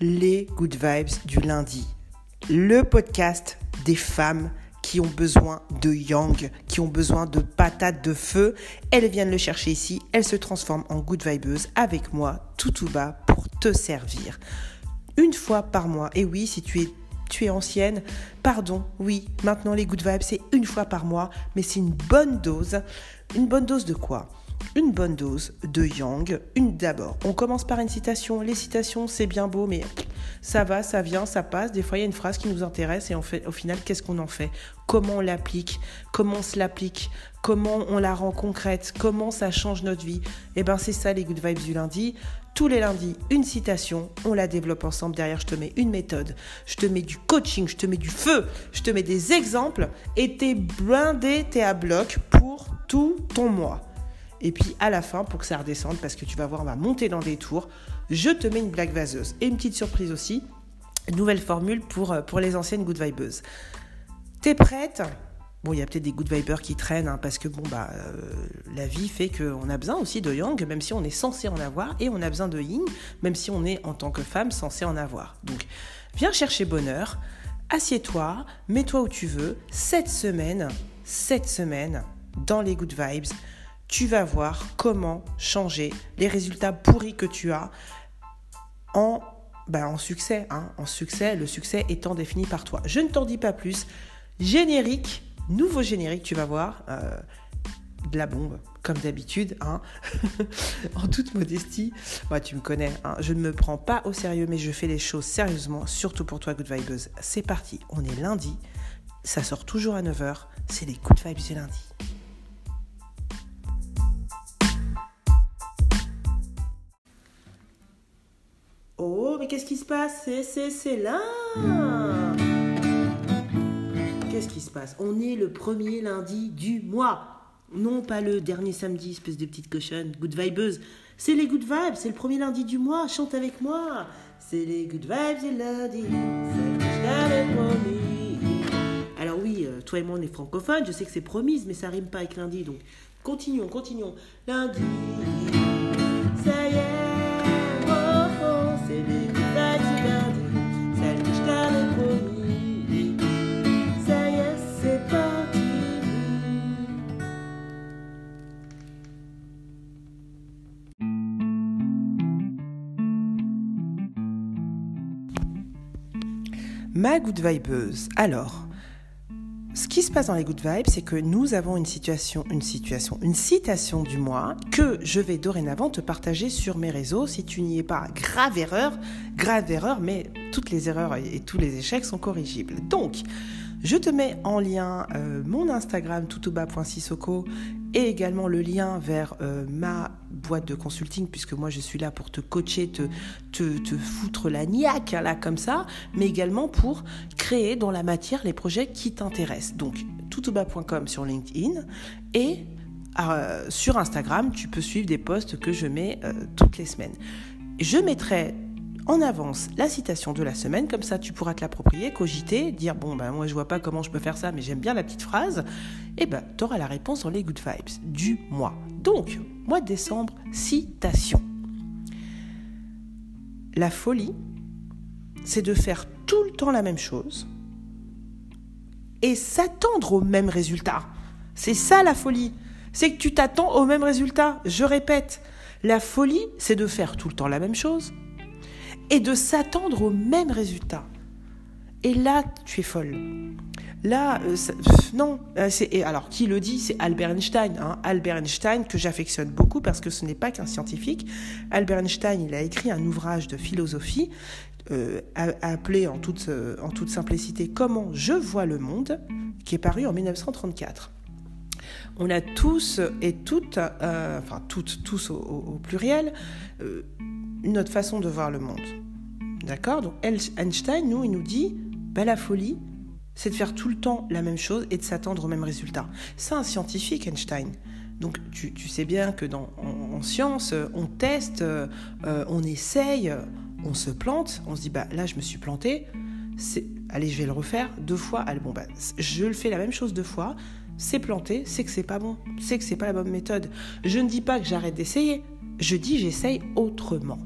les Good Vibes du lundi. Le podcast des femmes qui ont besoin de yang, qui ont besoin de patates de feu. Elles viennent le chercher ici, elles se transforment en good vibeuse avec moi, tout tout bas, pour te servir. Une fois par mois, et oui, si tu es tu es ancienne, pardon, oui, maintenant les good vibes, c'est une fois par mois, mais c'est une bonne dose. Une bonne dose de quoi? Une bonne dose de yang. Une d'abord, on commence par une citation. Les citations, c'est bien beau, mais ça va, ça vient, ça passe. Des fois, il y a une phrase qui nous intéresse et fait, au final, qu'est-ce qu'on en fait? Comment on l'applique? Comment on se l'applique? Comment on la rend concrète? Comment ça change notre vie? Eh ben, c'est ça les good vibes du lundi. Tous les lundis, une citation, on la développe ensemble. Derrière, je te mets une méthode, je te mets du coaching, je te mets du feu, je te mets des exemples et t'es blindé, t'es à bloc pour tout ton mois. Et puis à la fin, pour que ça redescende, parce que tu vas voir, on va monter dans des tours, je te mets une blague vaseuse. Et une petite surprise aussi, nouvelle formule pour, euh, pour les anciennes good vibeuses. T'es prête? Bon, il y a peut-être des good vibers qui traînent, hein, parce que bon, bah, euh, la vie fait qu'on a besoin aussi de yang, même si on est censé en avoir, et on a besoin de yin, même si on est en tant que femme censé en avoir. Donc, viens chercher bonheur, assieds-toi, mets-toi où tu veux. Cette semaine, cette semaine, dans les good vibes, tu vas voir comment changer les résultats pourris que tu as en, ben, en succès. Hein, succès, le succès étant défini par toi. Je ne t'en dis pas plus. Générique, nouveau générique, tu vas voir. Euh, de la bombe, comme d'habitude, hein. en toute modestie. Moi, tu me connais, hein. je ne me prends pas au sérieux, mais je fais les choses sérieusement, surtout pour toi, Good Vibes. C'est parti, on est lundi, ça sort toujours à 9h, c'est les Good Vibes du lundi. Oh, mais qu'est-ce qui se passe? C'est là! Qu'est-ce qui se passe? On est le premier lundi du mois. Non, pas le dernier samedi, espèce de petite cochonne, good vibeuse. C'est les good vibes, c'est le premier lundi du mois, chante avec moi. C'est les good vibes et lundi, Alors oui, euh, toi et moi on est francophones, je sais que c'est promise, mais ça rime pas avec lundi, donc continuons, continuons. Lundi, Ma good vibeuse. Alors, ce qui se passe dans les good vibes, c'est que nous avons une situation, une situation, une citation du mois que je vais dorénavant te partager sur mes réseaux. Si tu n'y es pas, grave erreur, grave erreur, mais toutes les erreurs et tous les échecs sont corrigibles. Donc, je te mets en lien euh, mon Instagram toutouba.sissoko et également le lien vers euh, ma boîte de consulting, puisque moi je suis là pour te coacher, te, te, foutre la niaque là comme ça, mais également pour créer dans la matière les projets qui t'intéressent. Donc toutouba.com sur LinkedIn et euh, sur Instagram, tu peux suivre des posts que je mets toutes les semaines. Je mettrai en avance la citation de la semaine, comme ça tu pourras te l'approprier, cogiter, dire bon ben moi je vois pas comment je peux faire ça, mais j'aime bien la petite phrase, et ben tu auras la réponse dans les good vibes du mois. Donc, mois de décembre, citation. La folie, c'est de faire tout le temps la même chose et s'attendre au même résultat. C'est ça la folie. C'est que tu t'attends au même résultat. Je répète, la folie, c'est de faire tout le temps la même chose et de s'attendre au même résultat. Et là, tu es folle. Là, euh, non. Euh, alors, qui le dit C'est Albert Einstein. Hein. Albert Einstein, que j'affectionne beaucoup parce que ce n'est pas qu'un scientifique. Albert Einstein, il a écrit un ouvrage de philosophie euh, appelé en toute, en toute simplicité Comment je vois le monde, qui est paru en 1934. On a tous et toutes, enfin toutes, tous au, pluriel, une autre façon de voir le monde. D'accord? Donc Einstein, nous, il nous dit, bah, la folie, c'est de faire tout le temps la même chose et de s'attendre au même résultat. C'est un scientifique, Einstein. Donc tu, sais bien que dans, en, science, on teste, euh, on essaye, on se plante, on se dit, bah là je me suis planté, allez je vais le refaire deux fois, allez bon bah je le fais la même chose deux fois, c'est planté, c'est que c'est pas bon, c'est que c'est pas la bonne méthode. Je ne dis pas que j'arrête d'essayer, je dis j'essaye autrement.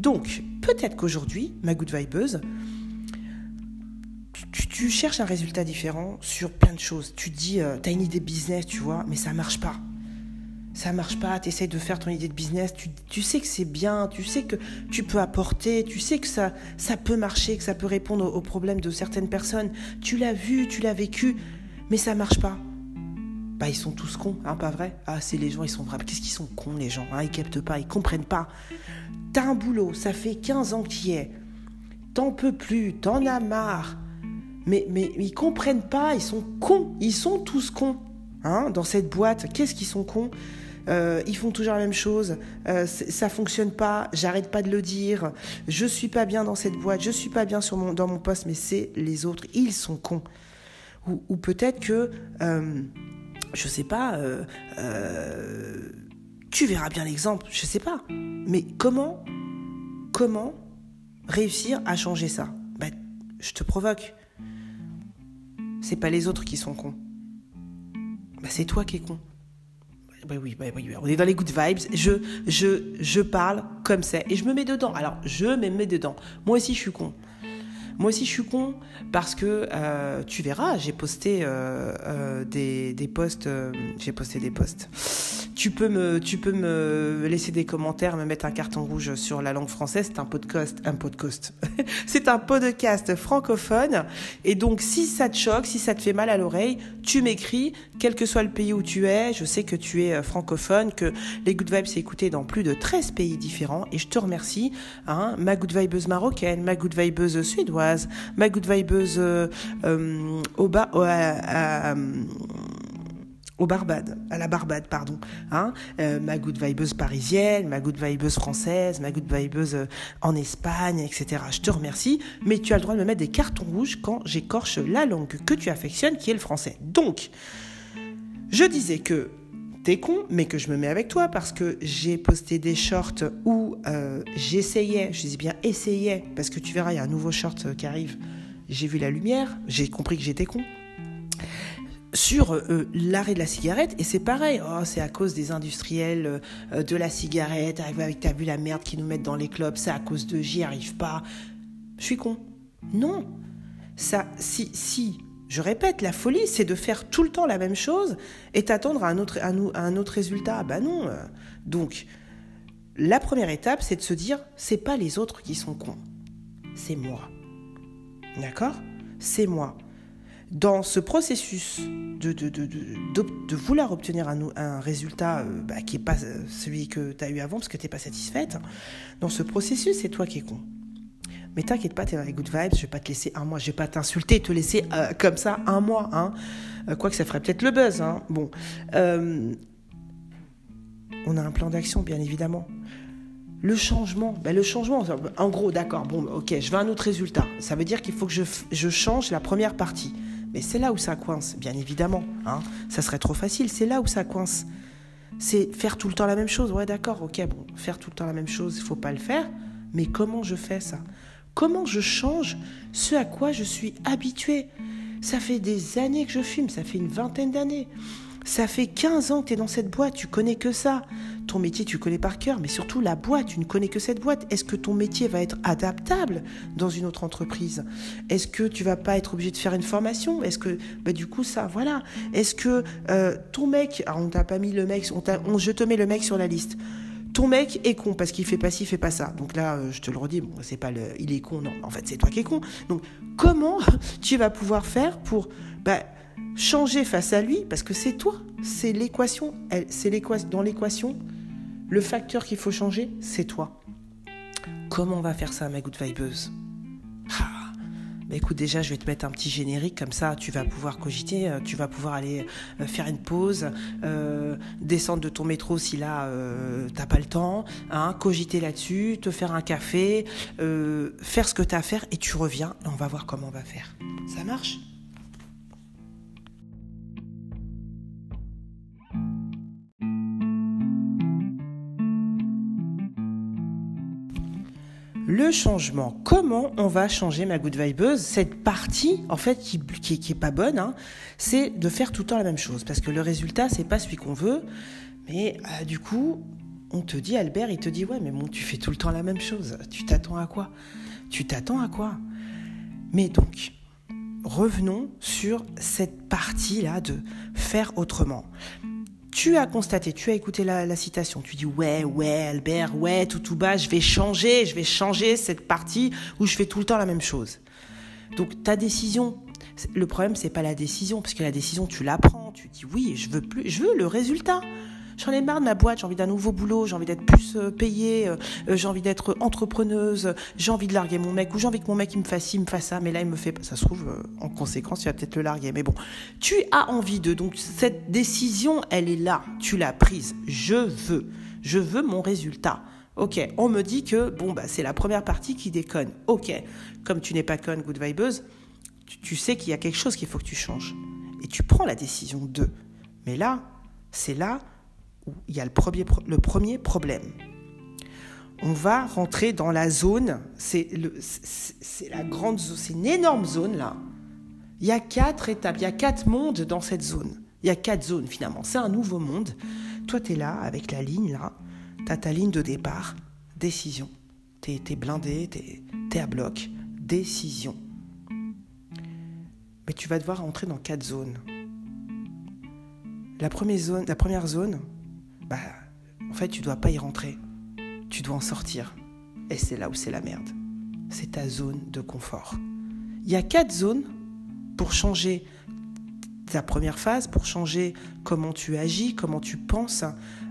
Donc, peut-être qu'aujourd'hui, ma good vibeuse, tu, cherches un résultat différent sur plein de choses. Tu dis, euh, tu as une idée business, tu vois, mais ça marche pas. Ça marche pas, tu essaies de faire ton idée de business, tu, sais que c'est bien, tu sais que tu peux apporter, tu sais que ça, peut marcher, que ça peut répondre aux, problèmes de certaines personnes. Tu l'as vu, tu l'as vécu, mais ça marche pas. Bah, ils sont tous cons, hein, pas vrai? Ah, c'est les gens, ils sont vrais. Qu'est-ce qu'ils sont cons, les gens hein Ils captent pas, ils comprennent pas. T'as un boulot, ça fait 15 ans qu'il y est. T'en peux plus, t'en as marre mais, mais ils comprennent pas, ils sont cons, ils sont tous cons. Hein, dans cette boîte, qu'est-ce qu'ils sont cons? Euh, ils font toujours la même chose, euh, ça fonctionne pas, j'arrête pas de le dire, je suis pas bien dans cette boîte, je suis pas bien sur mon, dans mon poste, mais c'est les autres, ils sont cons. Ou, peut-être que, euh, je sais pas, euh, tu verras bien l'exemple, je sais pas. Mais comment, comment réussir à changer ça? Ben, Je te provoque c'est pas les autres qui sont cons. Bah, c'est toi qui es con. Bah oui, bah oui, on est dans les good vibes. Je, je, je parle comme ça et je me mets dedans. Alors, je me mets dedans. Moi aussi, je suis con. Moi aussi, je suis con parce que euh, tu verras, j'ai posté euh, euh, des, des posts. j'ai posté des posts. Tu peux me, tu peux me laisser des commentaires, me mettre un carton rouge sur la langue française. C'est un podcast, un podcast. c'est un podcast francophone. Et donc, si ça te choque, si ça te fait mal à l'oreille, tu m'écris, quel que soit le pays où tu es. Je sais que tu es francophone, que les Good Vibes c'est écouté dans plus de 13 pays différents. Et je te remercie. Hein, ma Good Vibeuse marocaine, ma Good Vibeuse suédoise, ma Good Vibeuse euh, euh, au au Barbade, à la Barbade, pardon. Hein euh, ma good vibeuse parisienne, ma good vibeuse française, ma good vibeuse en Espagne, etc. Je te remercie, mais tu as le droit de me mettre des cartons rouges quand j'écorche la langue que tu affectionnes, qui est le français. Donc, je disais que con, mais que je me mets avec toi parce que j'ai posté des shorts où euh, j'essayais, je dis bien essayais, parce que tu verras, il y a un nouveau short qui arrive. J'ai vu la lumière, j'ai compris que j'étais con. Sur euh, l'arrêt de la cigarette et c'est pareil. Oh, c'est à cause des industriels euh, de la cigarette avec t'as vu la merde qu'ils nous mettent dans les clubs c'est à cause de j'y arrive pas. Je suis con. Non. Ça si si je répète la folie c'est de faire tout le temps la même chose et t'attendre à un autre résultat. Bah non donc la première étape c'est de se dire c'est pas les autres qui sont cons. C'est moi. D'accord? C'est moi. Dans ce processus de vouloir obtenir un, un résultat euh, bah, qui n'est pas euh, celui que tu as eu avant parce que tu n'es pas satisfaite, dans ce processus, c'est toi qui es con. Mais t'inquiète pas, tu es dans les good vibes, je vais pas te laisser un mois, je vais pas t'insulter, te laisser euh, comme ça un mois. Hein. Quoique ça ferait peut-être le buzz. Hein. Bon. on a un plan d'action, bien évidemment. Le changement, ben le changement, en gros, d'accord, bon, ok, je veux un autre résultat. Ça veut dire qu'il faut que je, je change la première partie. Mais c'est là où ça coince, bien évidemment. Hein. Ça serait trop facile, c'est là où ça coince. C'est faire tout le temps la même chose. Ouais, d'accord, ok, bon, faire tout le temps la même chose, il faut pas le faire. Mais comment je fais ça? Comment je change ce à quoi je suis habitué Ça fait des années que je fume, ça fait une vingtaine d'années. Ça fait 15 ans que tu es dans cette boîte, tu connais que ça. Ton métier, tu connais par cœur, mais surtout la boîte, tu ne connais que cette boîte. Est-ce que ton métier va être adaptable dans une autre entreprise? Est-ce que tu vas pas être obligé de faire une formation? Est-ce que, bah, du coup, ça, voilà. Est-ce que euh, ton mec, alors on t'a pas mis le mec, on, je te mets le mec sur la liste ton mec est con parce qu'il fait pas ci, fait pas ça. Donc là, euh, je te le redis, bon, c'est pas le, il est con, non. En fait, c'est toi qui es con. Donc, comment tu vas pouvoir faire pour, bah, changer face à lui, parce que c'est toi, c'est l'équation, c'est l'équation, dans l'équation, le facteur qu'il faut changer, c'est toi. Comment on va faire ça, ma good vibeuse? Ah, bah écoute, déjà, je vais te mettre un petit générique, comme ça, tu vas pouvoir cogiter, euh, tu vas pouvoir aller euh, faire une pause, euh, descendre de ton métro si là, t'as pas le temps, hein, cogiter là-dessus, te faire un café, faire ce que t'as à faire, et tu reviens, et on va voir comment on va faire. Ça marche? Le changement. Comment on va changer ma good vibeuse? Cette partie, en fait, qui, qui, est pas bonne, hein, c'est de faire tout le temps la même chose. Parce que le résultat, c'est pas celui qu'on veut. Mais euh, du coup, on te dit, Albert, il te dit, ouais, mais bon, tu fais tout le temps la même chose. Tu t'attends à quoi? Tu t'attends à quoi? Mais donc, revenons sur cette partie-là de faire autrement. Tu as constaté, tu as écouté la, citation, tu dis ouais, ouais, Albert, ouais, tout tout bas, je vais changer, je vais changer cette partie où je fais tout le temps la même chose. Donc ta décision, le problème c'est pas la décision, parce que la décision tu la prends, tu dis oui, je veux plus, je veux le résultat. J'en ai marre de ma boîte, j'ai envie d'un nouveau boulot, j'ai envie d'être plus euh, payée, euh, euh, j'ai envie d'être entrepreneuse, j'ai envie de larguer mon mec, ou j'ai envie que mon mec il me fasse ci, il me fasse ça, mais là il me fait pas. Ça se trouve, en conséquence, tu vas peut-être le larguer. Mais bon, tu as envie de. Donc cette décision, elle est là, tu l'as prise. Je veux, je veux mon résultat. Ok, on me dit que bon bah c'est la première partie qui déconne. Ok, comme tu n'es pas conne, good vibeuse, tu, tu sais qu'il y a quelque chose qu'il faut que tu changes et tu prends la décision de. Mais là, c'est là il y a le premier, le premier problème. On va rentrer dans la zone, c'est la grande c'est une énorme zone là. Il y a quatre étapes, il y a quatre mondes dans cette zone. Il y a quatre zones finalement. C'est un nouveau monde. Toi, tu es là avec la ligne là. Tu as ta ligne de départ, décision. Tu es, blindé, tu es, à bloc, décision. Mais tu vas devoir rentrer dans quatre zones. La première zone, la première zone bah, en fait, tu dois pas y rentrer. Tu dois en sortir. Et c'est là où c'est la merde. C'est ta zone de confort. Il y a quatre zones pour changer ta première phase, pour changer comment tu agis, comment tu penses,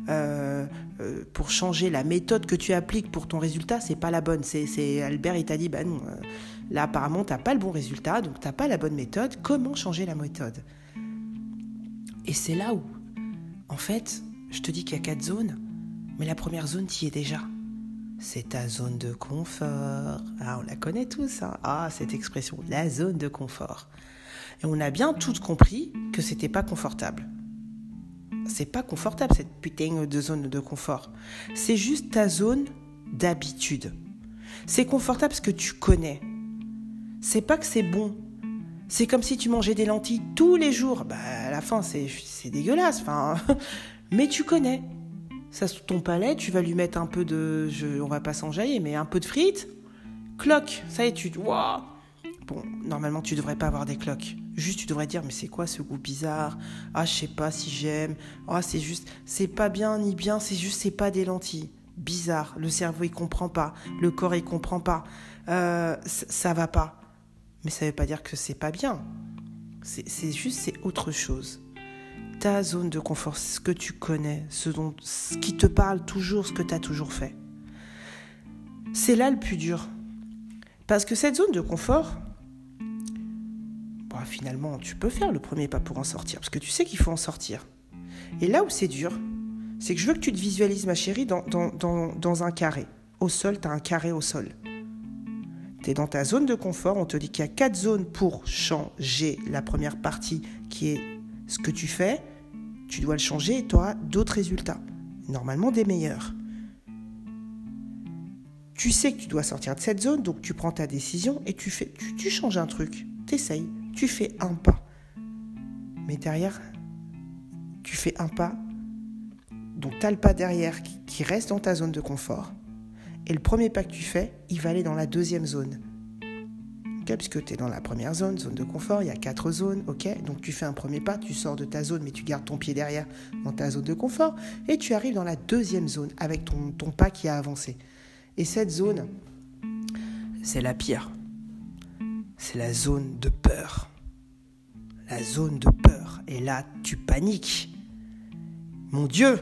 euh, euh, pour changer la méthode que tu appliques pour ton résultat, c'est pas la bonne. C'est Albert, il t'a dit, bah non, euh, là apparemment t'as pas le bon résultat, donc t'as pas la bonne méthode. Comment changer la méthode? Et c'est là où, en fait, je te dis qu'il y a quatre zones, mais la première zone, tu y es déjà. C'est ta zone de confort. Ah, on la connaît tous, hein. Ah, cette expression, la zone de confort. Et on a bien tous compris que c'était pas confortable. C'est pas confortable cette putain de zone de confort. C'est juste ta zone d'habitude. C'est confortable parce que tu connais. C'est pas que c'est bon. C'est comme si tu mangeais des lentilles tous les jours. Bah, à la fin, c'est dégueulasse. Enfin, mais tu connais. Ça sous ton palais, tu vas lui mettre un peu de, je, on va pas s'enjailler, mais un peu de frites. Cloque, ça y est, tu, waouh. Bon, normalement tu devrais pas avoir des cloques. Juste tu devrais dire mais c'est quoi ce goût bizarre? Ah je sais pas si j'aime. Ah c'est juste c'est pas bien ni bien, c'est juste c'est pas des lentilles. Bizarre. Le cerveau il comprend pas, le corps il comprend pas. Euh, ça va pas. Mais ça veut pas dire que c'est pas bien. C'est juste c'est autre chose ta zone de confort, ce que tu connais, ce, dont, ce qui te parle toujours, ce que tu as toujours fait. C'est là le plus dur. Parce que cette zone de confort, bah, finalement, tu peux faire le premier pas pour en sortir, parce que tu sais qu'il faut en sortir. Et là où c'est dur, c'est que je veux que tu te visualises, ma chérie, dans, dans, dans un carré. Au sol, tu as un carré au sol. Tu es dans ta zone de confort, on te dit qu'il y a quatre zones pour changer la première partie qui est ce que tu fais, tu dois le changer et tu auras d'autres résultats, normalement des meilleurs. Tu sais que tu dois sortir de cette zone, donc tu prends ta décision et tu, fais, tu, changes un truc, tu essayes, tu fais un pas. Mais derrière, tu fais un pas, donc tu as le pas derrière qui reste dans ta zone de confort. Et le premier pas que tu fais, il va aller dans la deuxième zone puisque tu es dans la première zone, zone de confort, il y a quatre zones, ok Donc tu fais un premier pas, tu sors de ta zone, mais tu gardes ton pied derrière dans ta zone de confort, et tu arrives dans la deuxième zone avec ton, pas qui a avancé. Et cette zone, c'est la pire. C'est la zone de peur. La zone de peur. Et là, tu paniques. Mon Dieu,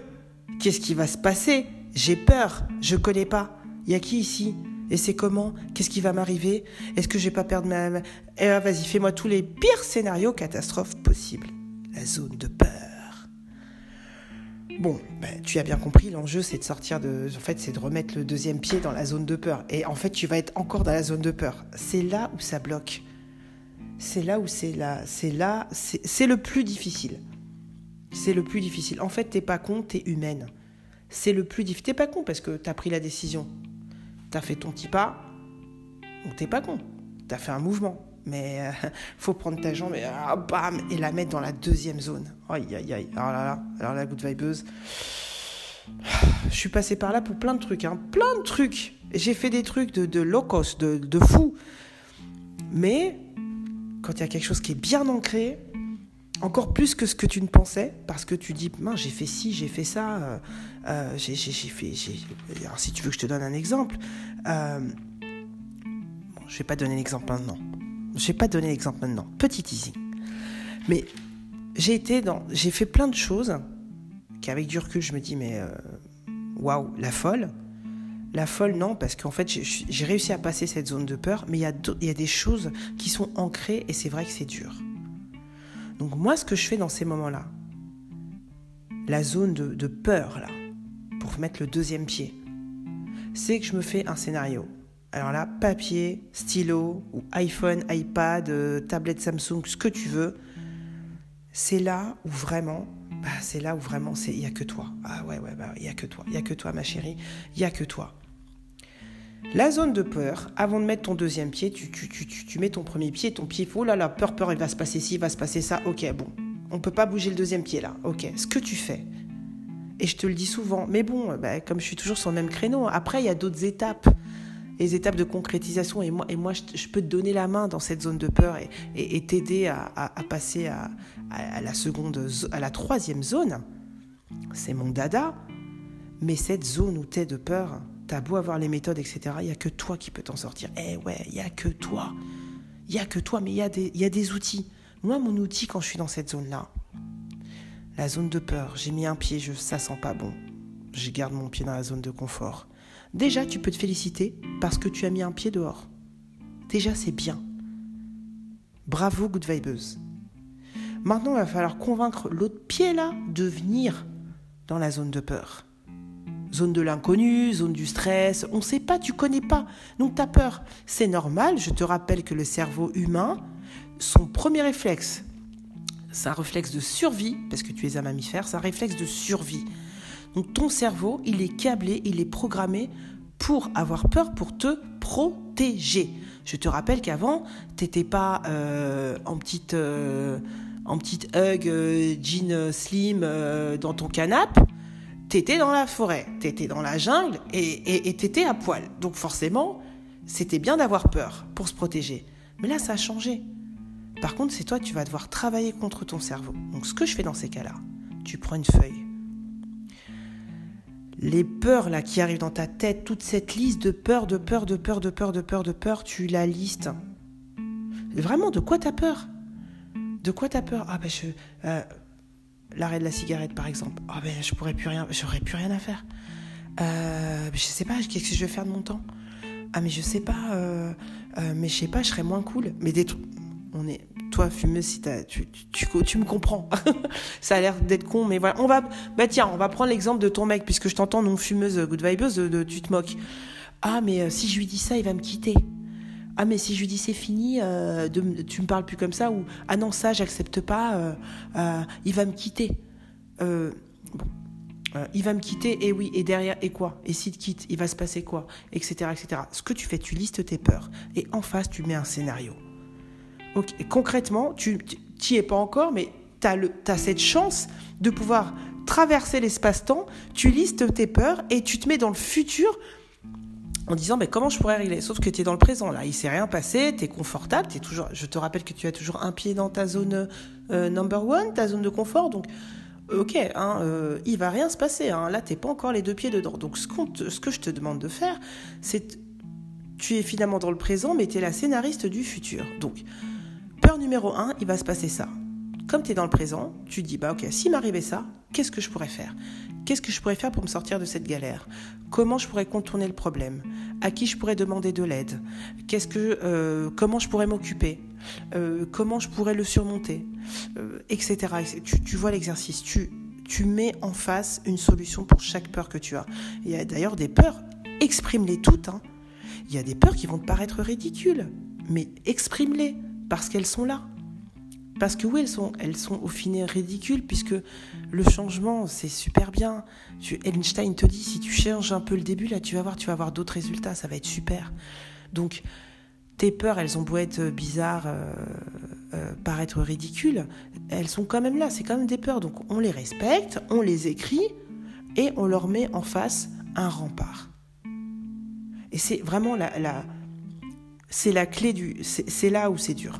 qu'est-ce qui va se passer? J'ai peur, je connais pas. Il y a qui ici? Et c'est comment? Qu'est-ce qui va m'arriver? Est-ce que je vais pas perdre ma... Eh, vas-y, fais-moi tous les pires scénarios catastrophes possibles. La zone de peur. Bon, ben, tu as bien compris, l'enjeu c'est de sortir de... En fait, c'est de remettre le deuxième pied dans la zone de peur. Et en fait, tu vas être encore dans la zone de peur. C'est là où ça bloque. C'est là où c'est là. C'est là... C'est le plus difficile. C'est le plus difficile. En fait, t'es pas con, t'es humaine. C'est le plus difficile. T'es pas con parce que t'as pris la décision. T'as fait ton petit pas, t'es pas con. T'as fait un mouvement. Mais euh, faut prendre ta jambe et, ah, bam, et la mettre dans la deuxième zone. Aïe, aïe, aïe. Alors là, là, alors la good vibeuse. Je suis passé par là pour plein de trucs, hein. plein de trucs. J'ai fait des trucs de, de low cost, de, de fou. Mais quand il y a quelque chose qui est bien ancré, encore plus que ce que tu ne pensais, parce que tu dis, mince, j'ai fait ci, j'ai fait ça, euh, euh, j'ai fait... Alors si tu veux que je te donne un exemple, euh, je vais pas donner l'exemple maintenant. Je vais pas donner l'exemple maintenant. Petit teasing. Mais j'ai été dans... J'ai fait plein de choses qu'avec du recul, je me dis, mais waouh, la folle. La folle, non, parce qu'en fait, j'ai réussi à passer cette zone de peur, mais il y, y a des choses qui sont ancrées et c'est vrai que c'est dur. Donc moi, ce que je fais dans ces moments-là, la zone de, peur, là, pour mettre le deuxième pied, c'est que je me fais un scénario. Alors là, papier, stylo, ou iPhone, iPad, euh, tablette Samsung, ce que tu veux, c'est là où vraiment, bah, c'est là où vraiment, il n'y a que toi. Ah ouais, ouais, bah, il a que toi. Il n'y a que toi, ma chérie. Il n'y a que toi. La zone de peur, avant de mettre ton deuxième pied, tu, tu, tu, tu mets ton premier pied, ton pied, oh là là, peur, peur, il va se passer ci, il va se passer ça, ok, bon, on peut pas bouger le deuxième pied là, ok, ce que tu fais, et je te le dis souvent, mais bon, bah, comme je suis toujours sur le même créneau, après il y a d'autres étapes, les étapes de concrétisation, et moi, et moi je, peux te donner la main dans cette zone de peur et, t'aider à, passer à, à, la seconde, à la troisième zone, c'est mon dada, mais cette zone où tu es de peur, T'as beau avoir les méthodes, etc., il n'y a que toi qui peux t'en sortir. Eh ouais, il n'y a que toi. Il n'y a que toi, mais il y, a des, outils. Moi, mon outil, quand je suis dans cette zone-là, la zone de peur, j'ai mis un pied, je, ça sent pas bon. Je garde mon pied dans la zone de confort. Déjà, tu peux te féliciter parce que tu as mis un pied dehors. Déjà, c'est bien. Bravo, good vibeuse. Maintenant, il va falloir convaincre l'autre pied là de venir dans la zone de peur. Zone de l'inconnu, zone du stress, on ne sait pas, tu connais pas. Donc tu as peur. C'est normal, je te rappelle que le cerveau humain, son premier réflexe, c'est un réflexe de survie, parce que tu es un mammifère, c'est un réflexe de survie. Donc ton cerveau, il est câblé, il est programmé pour avoir peur, pour te protéger. Je te rappelle qu'avant, tu n'étais pas euh, en petite... Euh, en petite hug euh, jean slim dans ton canapé, t'étais dans la forêt, t'étais dans la jungle et t'étais à poil. Donc forcément, c'était bien d'avoir peur pour se protéger. Mais là, ça a changé. Par contre, c'est toi, tu vas devoir travailler contre ton cerveau. Donc ce que je fais dans ces cas-là, tu prends une feuille. Les peurs là qui arrivent dans ta tête, toute cette liste de peurs, de peurs, de peurs, de peurs, de peurs, de peurs, tu la listes. Vraiment, de quoi t'as peur? De quoi t'as peur? Ah ben je... Euh, l'arrêt de la cigarette par exemple. Ah ben je pourrais plus rien, j'aurais plus rien à faire. Euh, je sais pas, qu'est-ce que je vais faire de mon temps? Ah mais je sais pas, euh, euh, mais je sais pas, je serais moins cool. Mais des on est, toi fumeuse, si tu, tu, tu, me comprends. ça a l'air d'être con, mais voilà, on va, bah tiens, on va prendre l'exemple de ton mec puisque je t'entends non fumeuse, good vibeuse, de, tu te moques. Ah mais si je lui dis ça, il va me quitter ah mais si je lui dis c'est fini, euh, de, tu me parles plus comme ça ou ah non ça j'accepte pas, euh, euh, il va me quitter. bon, il va me quitter et oui et derrière et quoi? Et s'il te quitte, il va se passer quoi? Etc etc. Ce que tu fais, tu listes tes peurs et en face tu mets un scénario. Concrètement, tu n'y es pas encore, mais tu as cette chance de pouvoir traverser l'espace-temps. Tu listes tes peurs et tu te mets dans le futur en disant mais comment je pourrais régler? Sauf que tu es dans le présent là, il s'est rien passé, tu es confortable, es toujours je te rappelle que tu as toujours un pied dans ta zone euh, number one, ta zone de confort donc OK, hein, euh, il va rien se passer hein, là t'es pas encore les deux pieds dedans. Donc ce, ce que je te demande de faire, c'est tu es finalement dans le présent mais tu es la scénariste du futur. Donc peur numéro un, il va se passer ça. Comme tu es dans le présent, tu dis bah OK, s'il m'arrivait ça, qu'est-ce que je pourrais faire? Qu'est-ce que je pourrais faire pour me sortir de cette galère? Comment je pourrais contourner le problème? À qui je pourrais demander de l'aide? Qu'est-ce que, euh, comment je pourrais m'occuper? Euh, Comment je pourrais le surmonter? Euh, Etc. Tu, vois l'exercice. Tu, mets en face une solution pour chaque peur que tu as. Il y a d'ailleurs des peurs, exprime-les toutes. Hein. Il y a des peurs qui vont te paraître ridicules, mais exprime-les parce qu'elles sont là. Parce que oui, elles sont, elles sont au final ridicules, puisque le changement, c'est super bien. Einstein te dit, si tu changes un peu le début, là, tu vas voir, tu vas avoir d'autres résultats, ça va être super. Donc, tes peurs, elles ont beau être bizarres, euh, euh, paraître ridicules, elles sont quand même là, c'est quand même des peurs. Donc, on les respecte, on les écrit, et on leur met en face un rempart. Et c'est vraiment la clé du, c'est là où c'est dur.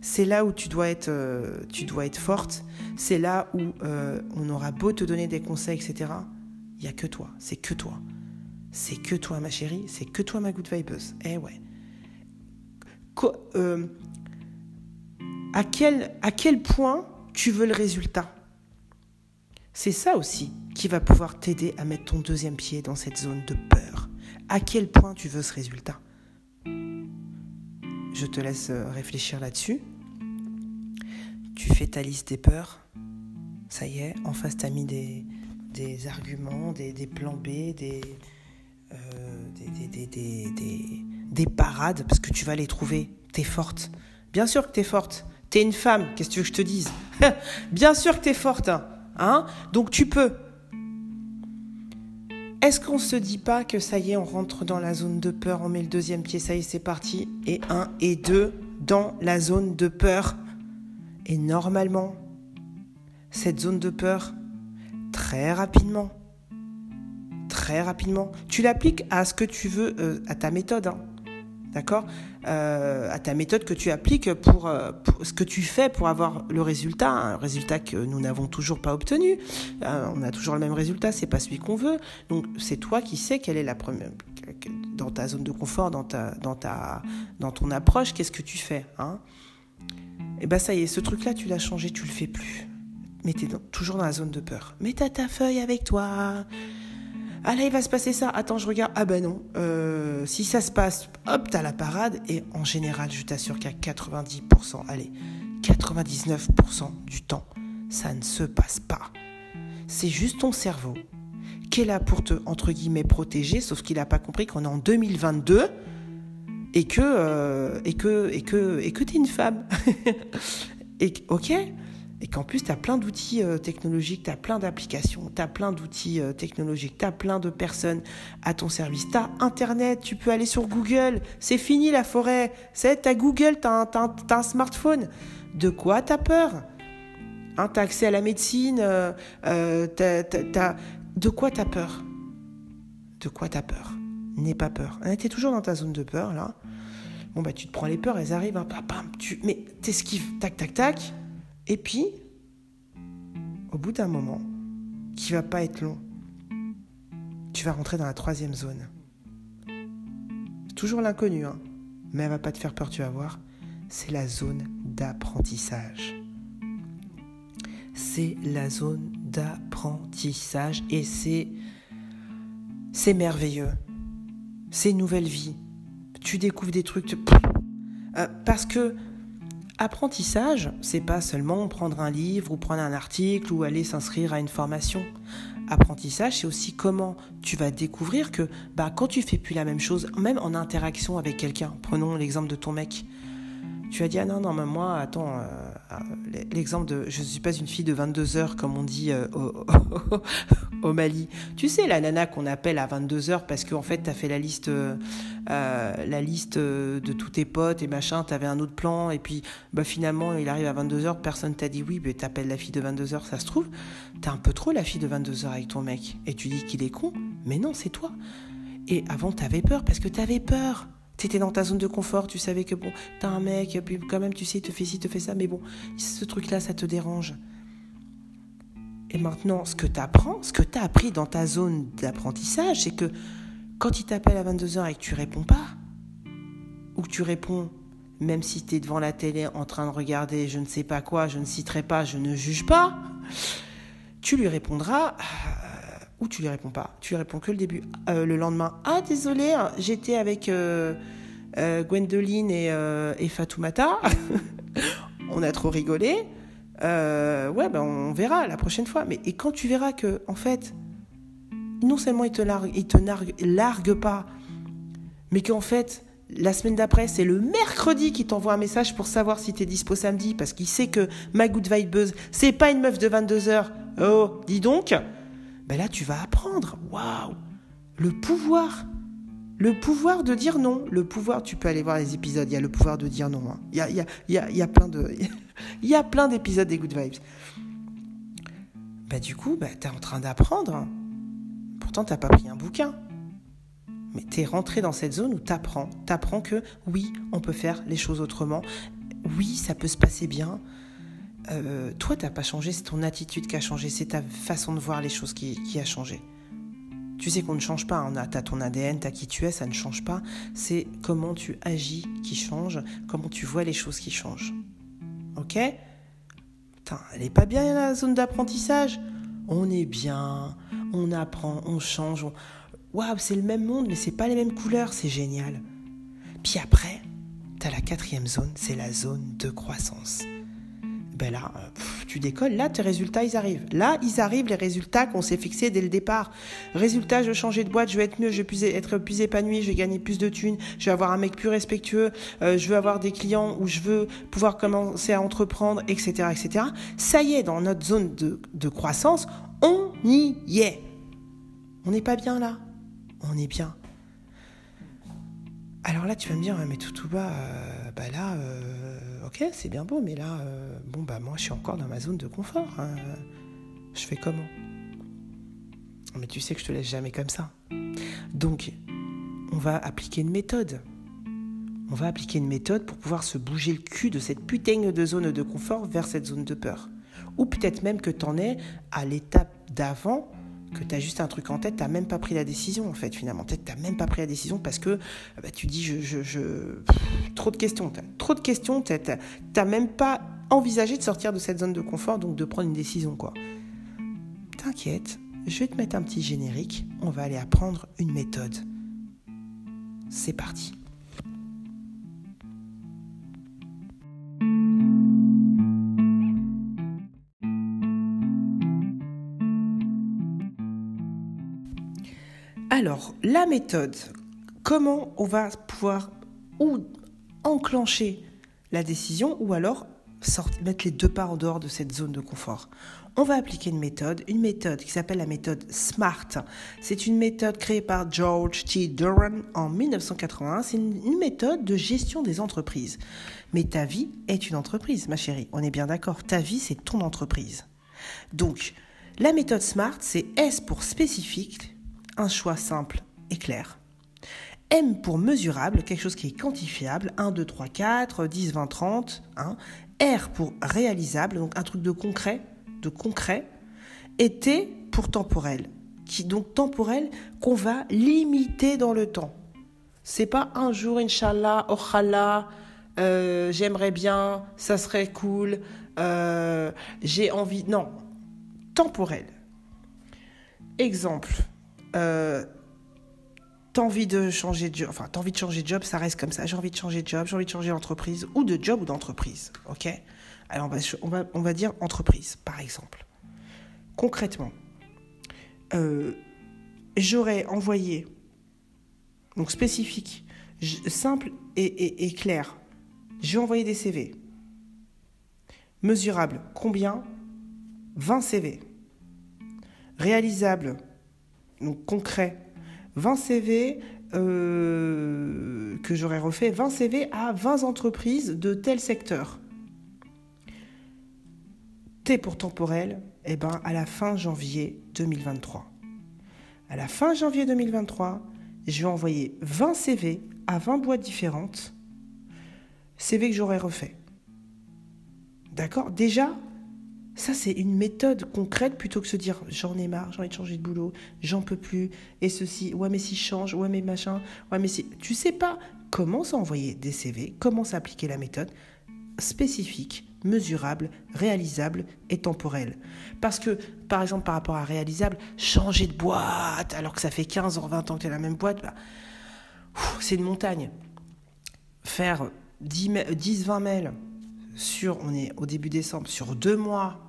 C'est là où tu dois être, euh, tu dois être forte. C'est là où euh, on aura beau te donner des conseils, etc. Il y a que toi. C'est que toi. C'est que toi, ma chérie. C'est que toi, ma good vibeuse. Eh ouais. Euh, à, quel, à quel point tu veux le résultat? C'est ça aussi qui va pouvoir t'aider à mettre ton deuxième pied dans cette zone de peur. À quel point tu veux ce résultat? Je te laisse euh, réfléchir là-dessus. Tu fais ta liste des peurs. Ça y est, en face, tu as mis des, des arguments, des, des, plans B, des, euh, des, des, des, parades, parce que tu vas les trouver. T'es forte. Bien sûr que t'es forte. T'es une femme, qu'est-ce que tu veux que je te dise? Bien sûr que t'es forte. Hein? Donc tu peux. Est-ce qu'on se dit pas que ça y est, on rentre dans la zone de peur, on met le deuxième pied, ça y est, c'est parti, et un et deux dans la zone de peur. Et normalement, cette zone de peur, très rapidement, très rapidement, tu l'appliques à ce que tu veux, euh, à ta méthode. Hein. D'accord euh, À ta méthode que tu appliques pour, euh, ce que tu fais pour avoir le résultat, un résultat que nous n'avons toujours pas obtenu. Euh, on a toujours le même résultat, c'est pas celui qu'on veut. Donc c'est toi qui sais quelle est la première dans ta zone de confort, dans ta dans ta dans ton approche, qu'est-ce que tu fais hein? Et eh ben ça y est, ce truc-là, tu l'as changé, tu le fais plus. Mais tu es toujours dans la zone de peur. Mais t'as ta feuille avec toi. Ah là, il va se passer ça. Attends, je regarde. Ah ben non. Euh, si ça se passe, hop, t'as la parade. Et en général, je t'assure qu'à 90%, allez, 99% du temps, ça ne se passe pas. C'est juste ton cerveau qui est là pour te, entre guillemets, protéger, sauf qu'il n'a pas compris qu'on est en 2022 et que, euh, et que, et que, et que t'es une femme. et, ok? Et qu'en plus, tu as plein d'outils euh, technologiques, tu as plein d'applications, tu as plein d'outils euh, technologiques, tu as plein de personnes à ton service. Tu as Internet, tu peux aller sur Google. C'est fini la forêt. C'est as Google, tu as, un smartphone. De quoi tu as peur? Hein, Tu as accès à la médecine. Euh, De quoi tu as peur? De quoi tu as peur? N'aie pas peur. Hein, tu es toujours dans ta zone de peur, là. Bon, bah, tu te prends les peurs, elles arrivent. Hein, tu... Mais t'esquives, tac, tac, tac et puis, au bout d'un moment, qui va pas être long, tu vas rentrer dans la troisième zone. toujours l'inconnu, hein, mais elle va pas te faire peur, tu vas voir. C'est la zone d'apprentissage. C'est la zone d'apprentissage et c'est c'est merveilleux. C'est une nouvelle vie. Tu découvres des trucs. Euh, parce que Apprentissage, c'est pas seulement prendre un livre ou prendre un article ou aller s'inscrire à une formation. Apprentissage, c'est aussi comment tu vas découvrir que bah, quand tu fais plus la même chose, même en interaction avec quelqu'un, prenons l'exemple de ton mec, tu as dit, ah non, non, mais moi, attends, euh, l'exemple de, je ne suis pas une fille de 22 heures, comme on dit euh, au, Mali. Tu sais, la nana qu'on appelle à 22 heures parce qu'en fait, tu fait la liste, la liste de tous tes potes et machin, tu avais un autre plan, et puis bah, finalement, il arrive à 22 heures, personne t'a dit oui, mais t'appelles la fille de 22 heures, ça se trouve, t'es un peu trop la fille de 22 heures avec ton mec, et tu dis qu'il est con, mais non, c'est toi. Et avant, t'avais peur parce que t'avais peur. T'étais dans ta zone de confort, tu savais que bon, t'as un mec, puis quand même, tu sais, il te fait ci, il te fait ça, mais bon, ce truc-là, ça te dérange. Et maintenant, ce que tu apprends, ce que tu as appris dans ta zone d'apprentissage, c'est que quand il t'appelle à 22h et que tu réponds pas, ou que tu réponds même si tu es devant la télé en train de regarder je ne sais pas quoi, je ne citerai pas, je ne juge pas, tu lui répondras ou tu lui réponds pas. Tu lui réponds que le début. Euh, le lendemain, ah désolé, hein, j'étais avec euh, euh, Gwendoline et, et Fatoumata. on a trop rigolé. ouais, ben on verra la prochaine fois. Mais et quand tu verras que, en fait, non seulement il te largue, il te largue, pas, mais qu'en fait, la semaine d'après, c'est le mercredi qui t'envoie un message pour savoir si t'es dispo samedi, parce qu'il sait que ma good vibe buzz, c'est pas une meuf de 22 heures. Oh, dis donc ben là tu vas apprendre. Waouh Le pouvoir le pouvoir de dire non. Le pouvoir, tu peux aller voir les épisodes, il y a le pouvoir de dire non. Hein. Il, y a, y, a, plein de, il y a plein d'épisodes des Good Vibes. Bah, du coup, bah, tu es en train d'apprendre. pourtant t'as pas pris un bouquin. Mais tu es rentré dans cette zone où tu apprends. Tu apprends que oui, on peut faire les choses autrement. Oui, ça peut se passer bien. Euh, toi, tu pas changé, c'est ton attitude qui a changé, c'est ta façon de voir les choses qui, a changé. Tu sais qu'on ne change pas, tu as ton ADN, tu as qui tu es, ça ne change pas. C'est comment tu agis qui change, comment tu vois les choses qui changent. Ok? Putain, elle est pas bien la zone d'apprentissage? On est bien, on apprend, on change, on, waouh, c'est le même monde, mais c'est pas les mêmes couleurs, c'est génial. Puis après, t'as la quatrième zone, c'est la zone de croissance. Ben là, tu décolles, là tes résultats ils arrivent. Là ils arrivent les résultats qu'on s'est fixés dès le départ. Résultat, je vais changer de boîte, je vais être mieux, je vais être plus épanoui, je vais gagner plus de thunes, je vais avoir un mec plus respectueux, euh, je veux avoir des clients où je veux pouvoir commencer à entreprendre, etc., etc. Ça y est, dans notre zone de, de croissance, on y est. On n'est pas bien là on est bien. Alors là, tu vas me dire, mais tout tout bas, euh, bah là, euh, ok, c'est bien beau, mais là, euh, bon, bah moi, je suis encore dans ma zone de confort. Hein. Je fais comment? Mais tu sais que je te laisse jamais comme ça. Donc, on va appliquer une méthode. On va appliquer une méthode pour pouvoir se bouger le cul de cette putain de zone de confort vers cette zone de peur. Ou peut-être même que tu en es à l'étape d'avant que tu juste un truc en tête, tu même pas pris la décision en fait finalement. Peut-être tu même pas pris la décision parce que bah, tu dis je, je, je... trop de questions, trop de questions, tu n'as même pas envisagé de sortir de cette zone de confort, donc de prendre une décision quoi. T'inquiète, je vais te mettre un petit générique, on va aller apprendre une méthode. C'est parti. Alors, la méthode, comment on va pouvoir ou enclencher la décision ou alors mettre les deux pas en dehors de cette zone de confort. On va appliquer une méthode, une méthode qui s'appelle la méthode SMART. C'est une méthode créée par George T. Duran en 1981. C'est une méthode de gestion des entreprises. Mais ta vie est une entreprise, ma chérie. On est bien d'accord. Ta vie, c'est ton entreprise. Donc, la méthode SMART, c'est S pour spécifique, un choix simple et clair. M pour mesurable, quelque chose qui est quantifiable, 1, 2, 3, 4, 10, 20, 30. R pour réalisable, donc un truc de concret, de concret. Et T pour temporel, qui donc temporel qu'on va limiter dans le temps. C'est pas un jour, inshallah, ochallah, euh, j'aimerais bien, ça serait cool, euh, j'ai envie. Non, temporel. Exemple, euh, t'as envie de changer de job, ça reste comme ça. J'ai envie de changer de job, j'ai envie de changer d'entreprise, ou de job ou d'entreprise, ok? Alors, on va, dire entreprise, par exemple. Concrètement, euh, j'aurais envoyé, donc spécifique, simple et, et, et clair, j'ai envoyé des CV. Mesurable, combien? 20 CV. Réalisable, donc concret, 20 CV euh, que j'aurais refait, 20 CV à 20 entreprises de tel secteur. T pour temporel, eh ben, à la fin janvier 2023. À la fin janvier 2023, je vais envoyer 20 CV à 20 boîtes différentes, CV que j'aurais refait. D'accord? Déjà, ça, c'est une méthode concrète plutôt que se dire j'en ai marre, j'ai envie de changer de boulot, j'en peux plus, et ceci, ouais, mais si je change, ouais, mais machin, ouais, mais si. Tu sais pas comment s'envoyer des CV, comment s'appliquer la méthode spécifique, mesurable, réalisable et temporelle. Parce que, par exemple, par rapport à réalisable, changer de boîte alors que ça fait 15 ans, 20 ans que tu es la même boîte, bah, c'est une montagne. Faire 10-20 mails sur, on est au début décembre, sur deux mois,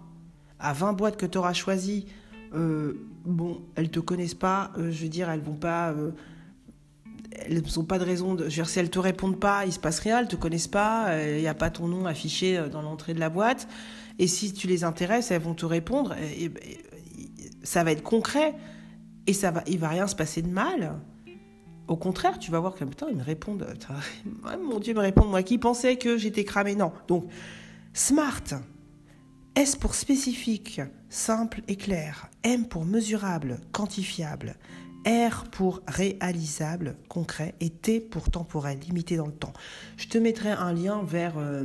à 20 boîtes que tu auras choisies, euh, bon, elles te connaissent pas, euh, je veux dire, elles vont pas. Euh, elles n'ont pas de raison. Je veux dire, si elles te répondent pas, il se passe rien, elles te connaissent pas, il n'y a pas ton nom affiché dans l'entrée de la boîte. Et si tu les intéresses, elles vont te répondre. Ça va être concret. Et ça va, il va rien se passer de mal. Au contraire, tu vas voir que putain, ils me répondent. mon Dieu, ils me répondent. Moi qui pensais que j'étais cramé. Non. Donc, smart S pour spécifique, simple et clair. M pour mesurable, quantifiable. R pour réalisable, concret. Et T pour temporel, limité dans le temps. Je te mettrai un lien vers euh,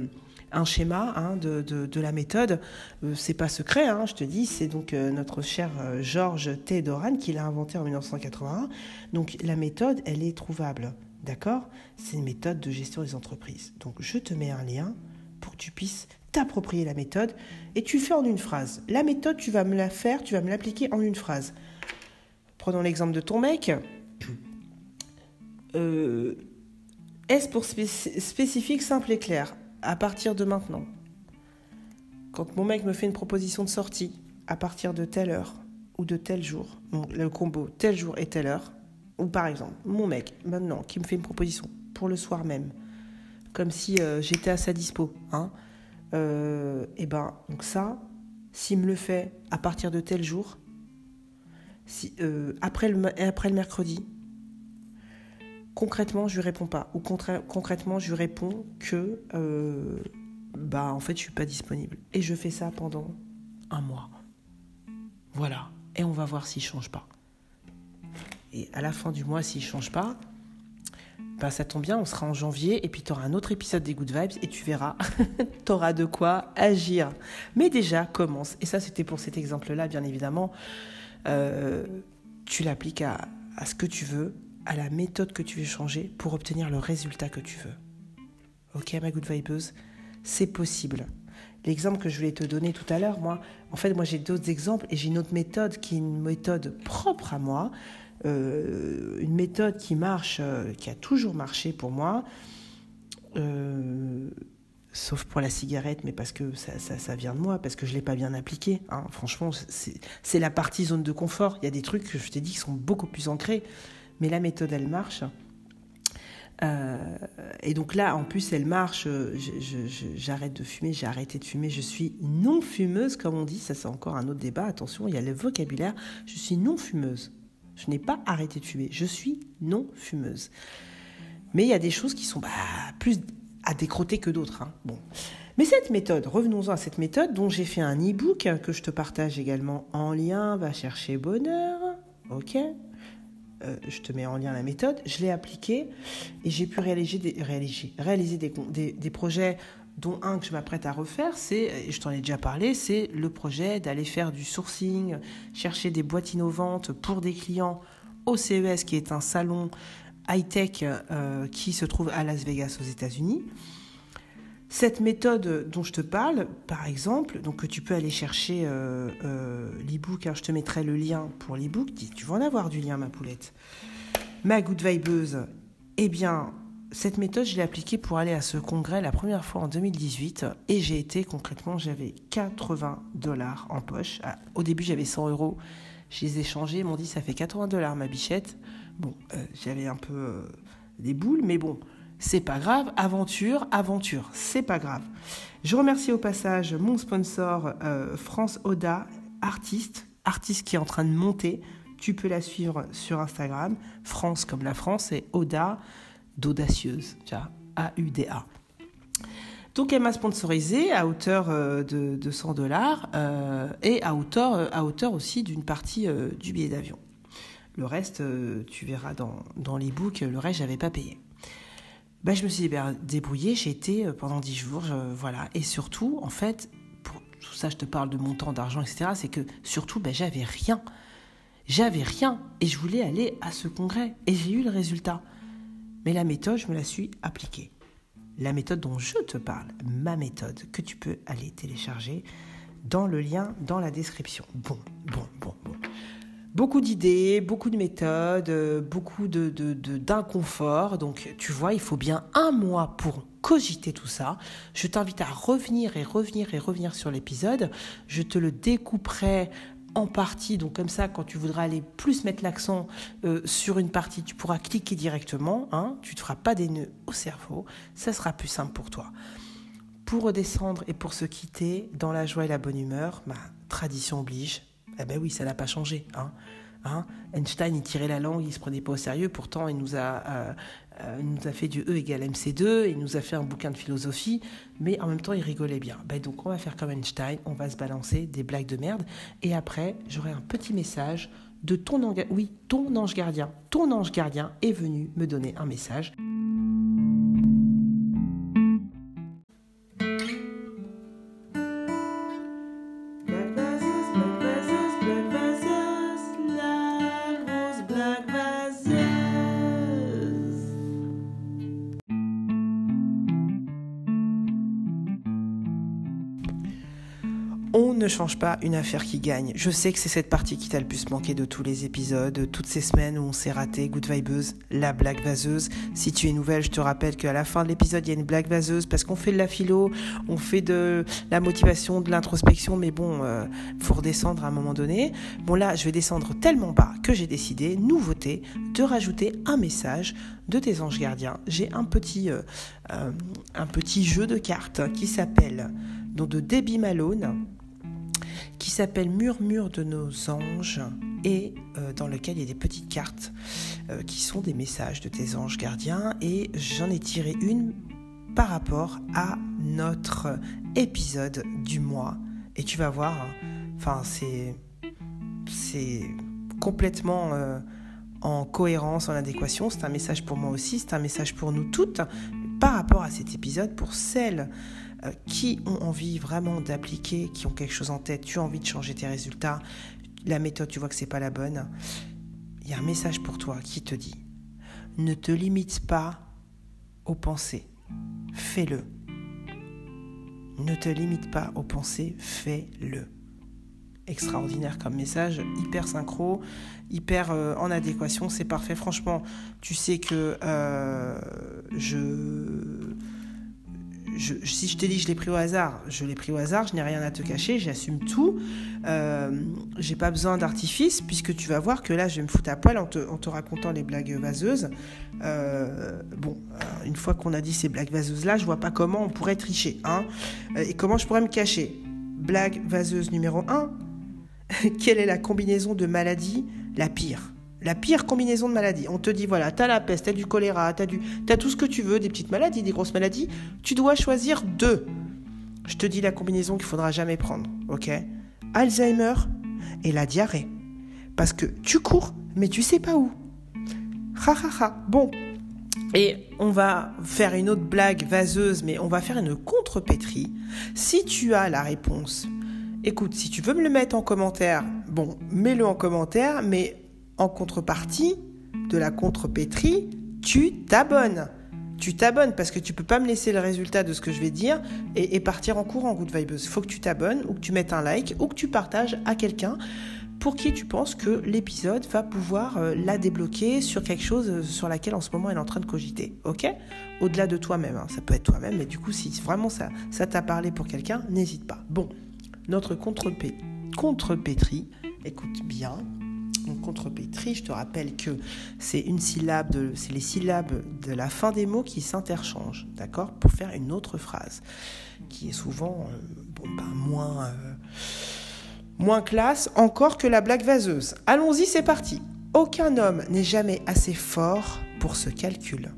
un schéma hein, de, de, la méthode. Euh, c'est pas secret, hein, je te dis. C'est donc euh, notre cher Georges T. Doran qui l'a inventé en 1981. Donc la méthode, elle est trouvable. D'accord? C'est une méthode de gestion des entreprises. Donc je te mets un lien pour que tu puisses t'approprier la méthode et tu le fais en une phrase. La méthode, tu vas me la faire, tu vas me l'appliquer en une phrase. Prenons l'exemple de ton mec. Euh, est-ce pour spécifique, simple et clair À partir de maintenant, quand mon mec me fait une proposition de sortie, à partir de telle heure ou de tel jour, le combo tel jour et telle heure, ou par exemple, mon mec, maintenant, qui me fait une proposition pour le soir même, comme si euh, j'étais à sa dispo, hein, euh, et ben donc ça, s'il me le fait à partir de tel jour, euh, après, le, après le mercredi, concrètement, je lui réponds pas. Ou concrètement, je lui réponds que, euh, bah, en fait, je suis pas disponible. Et je fais ça pendant un mois. Voilà. Et on va voir s'il change pas. Et à la fin du mois, s'il change pas, bah, ça tombe bien, on sera en janvier et puis tu auras un autre épisode des Good Vibes et tu verras, tu auras de quoi agir. Mais déjà, commence. Et ça, c'était pour cet exemple-là, bien évidemment. Euh, tu l'appliques à, à ce que tu veux, à la méthode que tu veux changer pour obtenir le résultat que tu veux. Ok, ma Good Vibeuse, c'est possible. L'exemple que je voulais te donner tout à l'heure, moi, en fait, moi j'ai d'autres exemples et j'ai une autre méthode qui est une méthode propre à moi. Euh, une méthode qui marche, euh, qui a toujours marché pour moi, euh, sauf pour la cigarette, mais parce que ça, vient de moi, parce que je ne l'ai pas bien appliqué. Hein. Franchement, c'est la partie zone de confort. Il y a des trucs je t'ai dit qui sont beaucoup plus ancrés, mais la méthode, elle marche. et donc là, en plus, elle marche. J'arrête de fumer, j'ai arrêté de fumer. Je suis non fumeuse, comme on dit. Ça, c'est encore un autre débat. Attention, il y a le vocabulaire. Je suis non fumeuse. Je n'ai pas arrêté de fumer. Je suis non fumeuse. Mais il y a des choses qui sont bah, plus à décroter que d'autres. Hein. Bon. Mais cette méthode, revenons-en à cette méthode dont j'ai fait un e-book que je te partage également en lien. Va chercher bonheur. Ok euh, je te mets en lien la méthode, je l'ai appliquée et j'ai pu réaliser des projets dont un que je m'apprête à refaire, c'est, je t'en ai déjà parlé, c'est le projet d'aller faire du sourcing, chercher des boîtes innovantes pour des clients au CES, qui est un salon high-tech euh, qui se trouve à Las Vegas aux États-Unis. Cette méthode dont je te parle, par exemple, donc que tu peux aller chercher euh, euh, l'e-book, hein, je te mettrai le lien pour l'e-book, tu vas en avoir du lien, ma poulette. Ma good vibeuse, eh bien, cette méthode, je l'ai appliquée pour aller à ce congrès la première fois en 2018 et j'ai été concrètement, j'avais 80 dollars en poche. Ah, au début, j'avais 100 euros. Je les ai changés, ils m'ont dit ça fait 80 dollars ma bichette. Bon, euh, j'avais un peu euh, des boules, mais bon, c'est pas grave. Aventure, aventure, c'est pas grave. Je remercie au passage mon sponsor euh, France Oda, artiste, artiste qui est en train de monter. Tu peux la suivre sur Instagram, France comme la France et Oda d'audacieuse, A-U-D-A. Donc elle m'a sponsorisé à hauteur euh, de, 100 dollars euh, et à hauteur, euh, à hauteur aussi d'une partie du billet d'avion. Le reste, tu verras dans, dans l'e-book, le reste, j'avais pas payé. Ben, je me suis débrouillée, j'ai été pendant 10 jours, voilà. Et surtout, en fait, pour tout ça, je te parle de montant d'argent, etc., c'est que surtout, ben, j'avais rien. J'avais rien et je voulais aller à ce congrès et j'ai eu le résultat. Mais la méthode, je me la suis appliquée. La méthode dont je te parle, ma méthode, que tu peux aller télécharger dans le lien dans la description. Bon, bon, bon, bon. Beaucoup d'idées, beaucoup de méthodes, euh, beaucoup de, d'inconfort. Donc, tu vois, il faut bien un mois pour cogiter tout ça. Je t'invite à revenir et revenir et revenir sur l'épisode. Je te le découperai en partie. Donc comme ça, quand tu voudras aller plus mettre l'accent euh, sur une partie, tu pourras cliquer directement. Hein, tu ne te feras pas des nœuds au cerveau. Ça sera plus simple pour toi. Pour redescendre et pour se quitter dans la joie et la bonne humeur, ma tradition oblige. Eh ben oui, ça n'a pas changé. Hein. Hein Einstein, il tirait la langue, il se prenait pas au sérieux. Pourtant, il nous a Euh, il nous a fait du E égale MC2, il nous a fait un bouquin de philosophie, mais en même temps, il rigolait bien. Ben, donc, on va faire comme Einstein, on va se balancer des blagues de merde, et après, j'aurai un petit message de ton oui, ton ange gardien. Ton ange gardien est venu me donner un message. Change pas une affaire qui gagne. Je sais que c'est cette partie qui t'a le plus manqué de tous les épisodes, toutes ces semaines où on s'est raté. Good Vibeuse, la blague vaseuse. Si tu es nouvelle, je te rappelle qu'à la fin de l'épisode, il y a une blague vaseuse parce qu'on fait de la philo, on fait de la motivation, de l'introspection, mais bon, euh, faut redescendre à un moment donné. Bon là, je vais descendre tellement bas que j'ai décidé, nouveauté, de rajouter un message de tes anges gardiens. J'ai un petit, euh, euh, un petit jeu de cartes qui s'appelle donc de Debbie Malone qui s'appelle Murmure de nos anges et euh, dans lequel il y a des petites cartes euh, qui sont des messages de tes anges gardiens et j'en ai tiré une par rapport à notre épisode du mois et tu vas voir enfin c'est c'est complètement euh, en cohérence, en adéquation. C'est un message pour moi aussi, c'est un message pour nous toutes par rapport à cet épisode, pour celles qui ont envie vraiment d'appliquer, qui ont quelque chose en tête, tu as envie de changer tes résultats, la méthode, tu vois que c'est pas la bonne, il y a un message pour toi qui te dit ne te limite pas aux pensées, fais-le. Ne te limite pas aux pensées, fais-le. Extraordinaire comme message, hyper synchro, hyper euh, en adéquation, c'est parfait. Franchement, tu sais que euh, je si je t'ai dit je l'ai pris au hasard, je l'ai pris au hasard, je n'ai rien à te cacher, j'assume tout. Euh, j'ai pas besoin d'artifice puisque tu vas voir que là je vais me foutre à poil en te, racontant les blagues vaseuses. Euh, bon, euh, une fois qu'on a dit ces blagues vaseuses là, je vois pas comment on pourrait tricher. Hein Et comment je pourrais me cacher? Blague vaseuse numéro 1. Quelle est la combinaison de maladies la pire? La pire combinaison de maladies. On te dit, voilà, t'as la peste, t'as du choléra, t'as, du, t'as tout ce que tu veux, des petites maladies, des grosses maladies. Tu dois choisir deux. Je te dis la combinaison qu'il faudra jamais prendre, ok? Alzheimer et la diarrhée. Parce que tu cours, mais tu sais pas où. Ha ha ha. Bon. Et on va faire une autre blague vaseuse, mais on va faire une contre-pétrie. Si tu as la réponse, écoute, si tu veux me le mettre en commentaire, bon, mets-le en commentaire, mais en contrepartie de la contrepétrie, tu t'abonnes. Tu t'abonnes parce que tu peux pas me laisser le résultat de ce que je vais dire et, partir en courant, Good Vibes. Il faut que tu t'abonnes ou que tu mettes un like ou que tu partages à quelqu'un pour qui tu penses que l'épisode va pouvoir euh, la débloquer sur quelque chose euh, sur laquelle en ce moment elle est en train de cogiter. Ok? Au-delà de toi-même, hein. ça peut être toi-même, mais du coup, si vraiment ça, ça t'a parlé pour quelqu'un, n'hésite pas. Bon, notre contre-pétrie, écoute bien, contre-pétri, je te rappelle que c'est une syllabe, c'est les syllabes de la fin des mots qui s'interchangent, d'accord, pour faire une autre phrase, qui est souvent euh, bon, ben, moins, euh, moins classe encore que la blague vaseuse. Allons-y, c'est parti. Aucun homme n'est jamais assez fort pour ce calcul.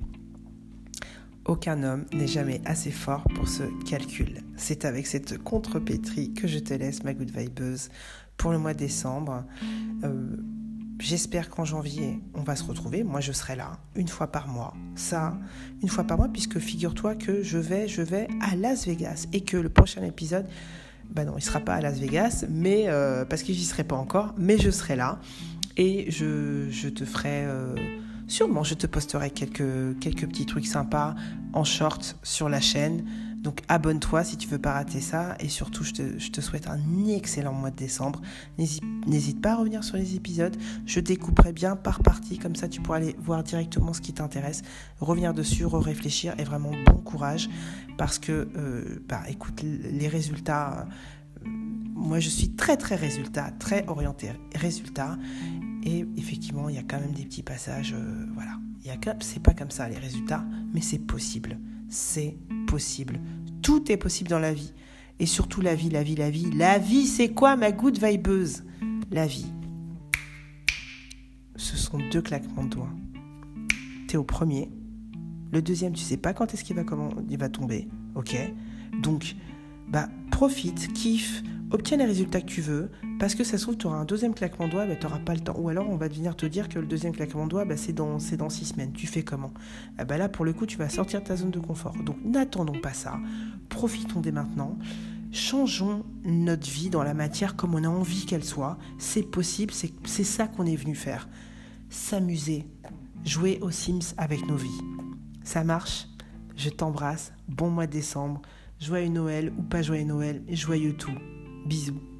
Aucun homme n'est jamais assez fort pour ce calcul. C'est avec cette contrepétrie que je te laisse, ma good vibeuse, pour le mois de décembre. Euh, J'espère qu'en janvier, on va se retrouver. Moi, je serai là une fois par mois. Ça, une fois par mois, puisque figure-toi que je vais, je vais à Las Vegas et que le prochain épisode, bah non, il sera pas à Las Vegas, mais euh, parce que j'y serai pas encore, mais je serai là et je, je te ferai euh, sûrement, je te posterai quelques quelques petits trucs sympas en short sur la chaîne. Donc abonne-toi si tu veux pas rater ça. Et surtout, je te, souhaite un excellent mois de décembre. N'hésite pas à revenir sur les épisodes. Je découperai bien par partie. Comme ça, tu pourras aller voir directement ce qui t'intéresse. Revenir dessus, réfléchir. Et vraiment bon courage. Parce que, euh, bah, écoute, les résultats... Euh, moi, je suis très, très résultat, très orienté résultat. Et effectivement, il y a quand même des petits passages. Euh, voilà. C'est pas comme ça les résultats, mais c'est possible c'est possible. Tout est possible dans la vie. Et surtout la vie, la vie, la vie. La vie, c'est quoi ma good vibeuse? La vie. Ce sont deux claquements de doigts. T'es au premier, Le deuxième, tu sais pas quand est-ce qu'il va, tomber. Ok Donc, bah, profite, kiffe, obtiens les résultats que tu veux, parce que ça se trouve, tu auras un deuxième claquement de doigts, bah, tu n'auras pas le temps. Ou alors, on va venir te dire que le deuxième claquement de doigts, bah, c'est dans, dans six semaines. Tu fais comment? Ah, bah, Là, pour le coup, tu vas sortir de ta zone de confort. Donc, n'attendons pas ça. Profitons dès maintenant. Changeons notre vie dans la matière comme on a envie qu'elle soit. C'est possible, c'est ça qu'on est venu faire. S'amuser, jouer aux Sims avec nos vies. Ça marche? Je t'embrasse. Bon mois de décembre. Joyeux Noël ou pas joyeux Noël. Joyeux tout. Bisous.